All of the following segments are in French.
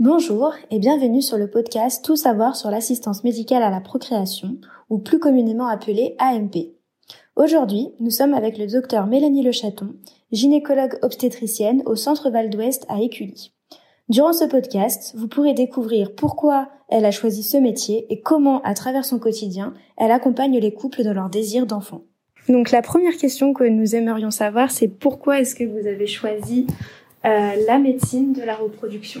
Bonjour et bienvenue sur le podcast Tout savoir sur l'assistance médicale à la procréation, ou plus communément appelé AMP. Aujourd'hui, nous sommes avec le docteur Mélanie Lechaton, gynécologue obstétricienne au Centre Val d'Ouest à Écully. Durant ce podcast, vous pourrez découvrir pourquoi elle a choisi ce métier et comment, à travers son quotidien, elle accompagne les couples dans leur désir d'enfant. Donc la première question que nous aimerions savoir, c'est pourquoi est-ce que vous avez choisi euh, la médecine de la reproduction?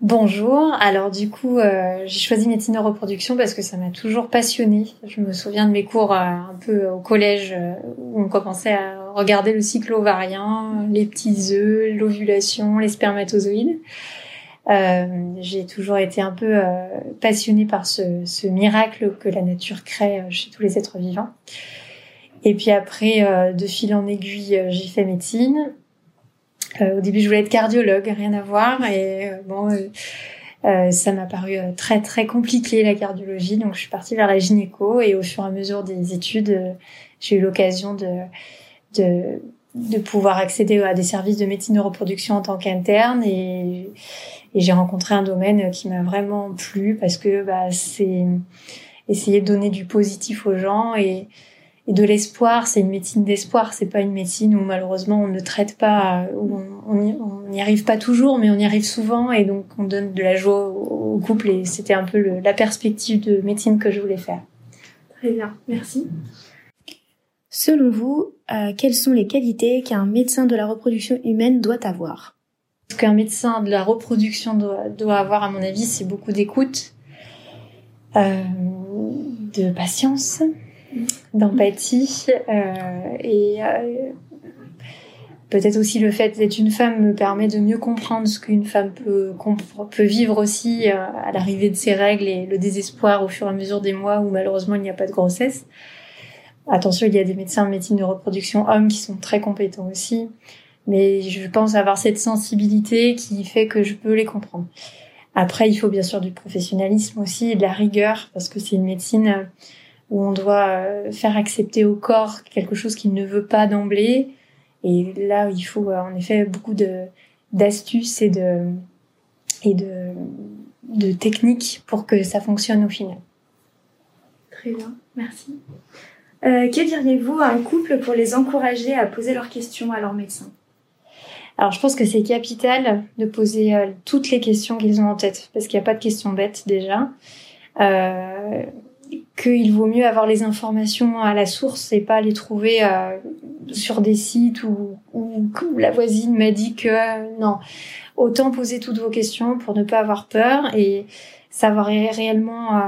Bonjour, alors du coup euh, j'ai choisi médecine de reproduction parce que ça m'a toujours passionnée. Je me souviens de mes cours euh, un peu au collège euh, où on commençait à regarder le cycle ovarien, les petits œufs, l'ovulation, les spermatozoïdes. j'ai toujours été un peu passionnée par ce, ce, miracle que la nature crée chez tous les êtres vivants. Et puis après, de fil en aiguille, j'ai fait médecine. Euh, au début, je voulais être cardiologue, rien à voir. Et euh, bon, euh, ça m'a paru très très compliqué la cardiologie, donc je suis partie vers la gynéco. Et au fur et à mesure des études, j'ai eu l'occasion de, de de pouvoir accéder à des services de médecine de reproduction en tant qu'interne et, et j'ai rencontré un domaine qui m'a vraiment plu parce que bah, c'est essayer de donner du positif aux gens et, et de l'espoir. C'est une médecine d'espoir. C'est pas une médecine où malheureusement on ne traite pas, où on n'y arrive pas toujours, mais on y arrive souvent et donc on donne de la joie au, couple et c'était un peu le, la perspective de médecine que je voulais faire. Très bien, merci. Selon vous, euh, quelles sont les qualités qu'un médecin de la reproduction humaine doit avoir? Ce qu'un médecin de la reproduction doit, doit avoir, à mon avis, c'est beaucoup d'écoute, euh, de patience, d'empathie euh, et euh, peut-être aussi le fait d'être une femme me permet de mieux comprendre ce qu'une femme peut, peut vivre aussi euh, à l'arrivée de ses règles et le désespoir au fur et à mesure des mois où malheureusement il n'y a pas de grossesse. Attention, il y a des médecins en médecine de reproduction hommes qui sont très compétents aussi, mais je pense avoir cette sensibilité qui fait que je peux les comprendre. Après, il faut bien sûr du professionnalisme aussi et de la rigueur parce que c'est une médecine où on doit euh, faire accepter au corps quelque chose qu'il ne veut pas d'emblée. Et là, il faut euh, en effet beaucoup de d'astuces et de et de de techniques pour que ça fonctionne au final. Très bien, merci. Euh, que diriez-vous à un couple pour les encourager à poser leurs questions à leur médecin? Alors je pense que c'est capital de poser euh, toutes les questions qu'ils ont en tête, parce qu'il n'y a pas de questions bêtes déjà. Euh, qu'il vaut mieux avoir les informations à la source et pas les trouver euh, sur des sites où, où, la voisine m'a dit que non. Autant poser toutes vos questions pour ne pas avoir peur et savoir réellement euh,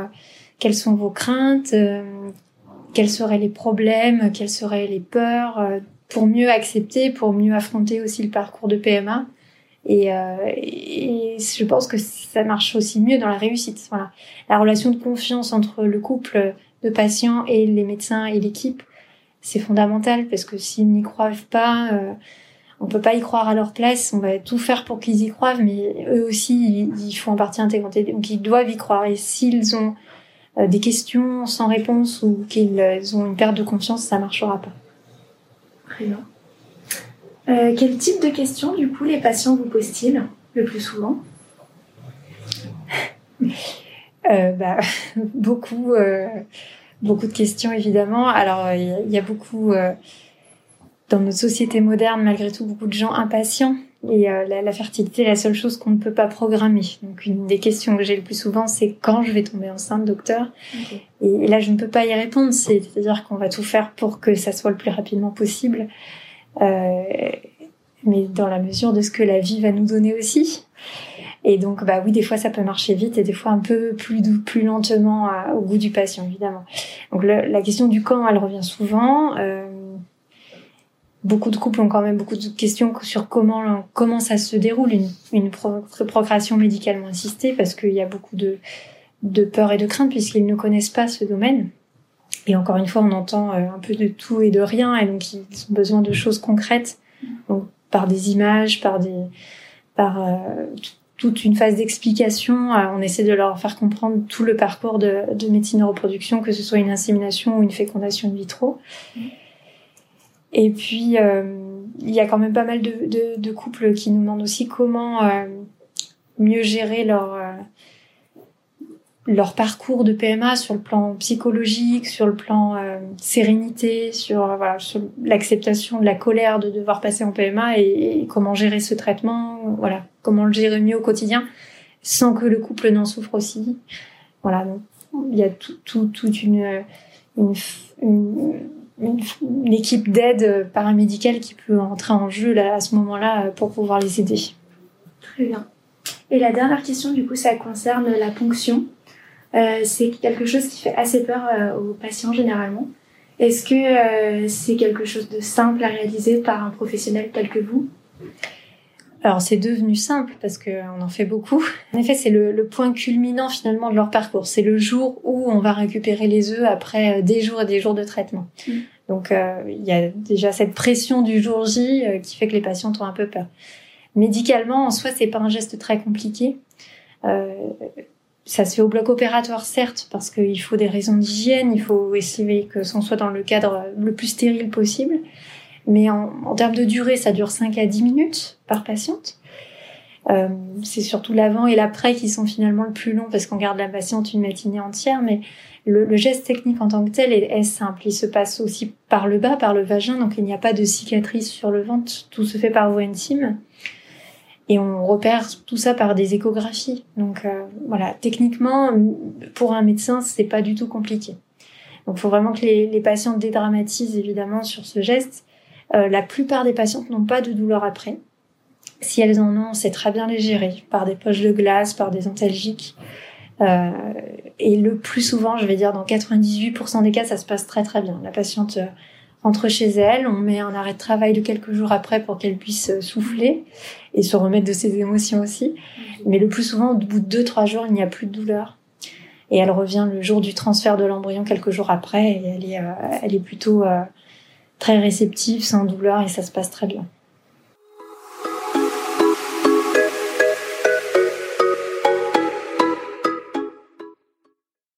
quelles sont vos craintes, euh, quels seraient les problèmes, quelles seraient les peurs, pour mieux accepter, pour mieux affronter aussi le parcours de PMA. Et, euh, et, je pense que ça marche aussi mieux dans la réussite. Voilà, la relation de confiance entre le couple de patients et les médecins et l'équipe, c'est fondamental parce que s'ils n'y croient pas, euh, on peut pas y croire à leur place. On va tout faire pour qu'ils y croient, mais eux aussi, ils, font en partie intégrante. Donc ils doivent y croire. Et s'ils ont euh, des questions sans réponse ou qu'ils ont une perte de confiance, ça marchera pas. Très bien. Euh, quel type de questions, du coup, les patients vous posent-ils le plus souvent euh, bah, beaucoup, euh, beaucoup de questions évidemment. Alors il y, a beaucoup dans notre société moderne, malgré tout, beaucoup de gens impatients. Et la, fertilité est la seule chose qu'on ne peut pas programmer. Donc une des questions que j'ai le plus souvent, c'est quand je vais tomber enceinte, docteur? Et, là, je ne peux pas y répondre. C'est-à-dire qu'on va tout faire pour que ça soit le plus rapidement possible. Euh, mais dans la mesure de ce que la vie va nous donner aussi. Et donc, bah oui, des fois ça peut marcher vite et des fois un peu plus plus lentement au goût du patient, évidemment. Donc la question du quand, elle revient souvent. Euh, beaucoup de couples ont quand même beaucoup de questions sur comment comment ça se déroule une, une procréation médicalement assistée, parce qu'il y a beaucoup de de peur et de crainte puisqu'ils ne connaissent pas ce domaine. Et encore une fois, on entend euh, un peu de tout et de rien, et donc ils ont besoin de choses concrètes, donc par des images, par des, par euh, toute une phase d'explication. Euh, on essaie de leur faire comprendre tout le parcours de, de, médecine de reproduction, que ce soit une insémination ou une fécondation in vitro. Et puis, il y a quand même pas mal de, couples qui nous demandent aussi comment mieux gérer leur leur parcours de PMA sur le plan psychologique, sur le plan euh, sérénité, sur, euh, sur l'acceptation de la colère de devoir passer en PMA et, comment gérer ce traitement, voilà, comment le gérer mieux au quotidien sans que le couple n'en souffre aussi. Voilà, donc il y a tout, tout, toute une, une, une équipe d'aide paramédicale qui peut entrer en jeu là, à ce moment-là pour pouvoir les aider. Très bien. Et la dernière question, du coup, ça concerne la ponction. Euh, c'est quelque chose qui fait assez peur euh, aux patients généralement. Est-ce que euh, c'est quelque chose de simple à réaliser par un professionnel tel que vous? Alors c'est devenu simple parce qu'on en fait beaucoup. En effet, c'est le, point culminant finalement de leur parcours. C'est le jour où on va récupérer les œufs après des jours et des jours de traitement. Mm. Donc il y a déjà cette pression du jour J qui fait que les patients ont un peu peur. Médicalement, en soi, c'est pas un geste très compliqué. Euh, ça se fait au bloc opératoire, certes, parce qu'il faut des raisons d'hygiène, il faut essayer que ce soit dans le cadre le plus stérile possible. Mais en, termes de durée, ça dure 5 à 10 minutes par patiente. Euh, c'est surtout l'avant et l'après qui sont finalement le plus long parce qu'on garde la patiente une matinée entière. Mais le, geste technique en tant que tel est, est, simple. Il se passe aussi par le bas, par le vagin, donc il n'y a pas de cicatrice sur le ventre. Tout se fait par voie intime et on repère tout ça par des échographies. Donc euh, voilà, techniquement, pour un médecin, c'est pas du tout compliqué. Donc il faut vraiment que les, les, patients dédramatisent évidemment sur ce geste. Euh, la plupart des patientes n'ont pas de douleur après. Si elles en ont, c'est très bien les gérer par des poches de glace, par des antalgiques. Euh, et le plus souvent, je vais dire dans 98% des cas, ça se passe très très bien. La patiente euh, rentre chez elle, on met un arrêt de travail de quelques jours après pour qu'elle puisse euh, souffler et se remettre de ses émotions aussi. Mais le plus souvent, au bout de deux, trois jours, il n'y a plus de douleur. Et elle revient le jour du transfert de l'embryon quelques jours après et elle est, euh, elle est plutôt euh, très réceptive, sans douleur et ça se passe très bien.